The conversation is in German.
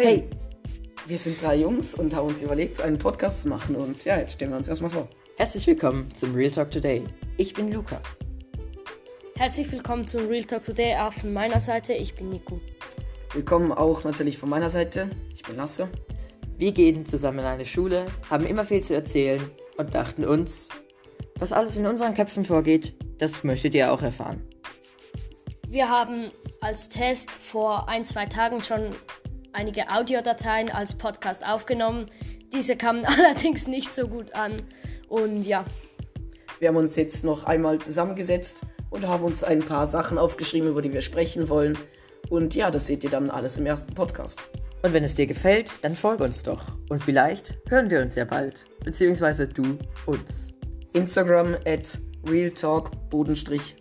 Hey, wir sind drei Jungs und haben uns überlegt, einen Podcast zu machen. Und ja, jetzt stellen wir uns erstmal vor. Herzlich willkommen zum Real Talk Today. Ich bin Luca. Herzlich willkommen zum Real Talk Today, auch von meiner Seite. Ich bin Nico. Willkommen auch natürlich von meiner Seite. Ich bin Lasse. Wir gehen zusammen in eine Schule, haben immer viel zu erzählen und dachten uns, was alles in unseren Köpfen vorgeht, das möchtet ihr auch erfahren. Wir haben als Test vor ein, zwei Tagen schon einige Audiodateien als Podcast aufgenommen. Diese kamen allerdings nicht so gut an. Und ja, Wir haben uns jetzt noch einmal zusammengesetzt und haben uns ein paar Sachen aufgeschrieben, über die wir sprechen wollen. Und ja, das seht ihr dann alles im ersten Podcast. Und wenn es dir gefällt, dann folg uns doch. Und vielleicht hören wir uns ja bald. Beziehungsweise du uns. Instagram at realtalk Bodenstrich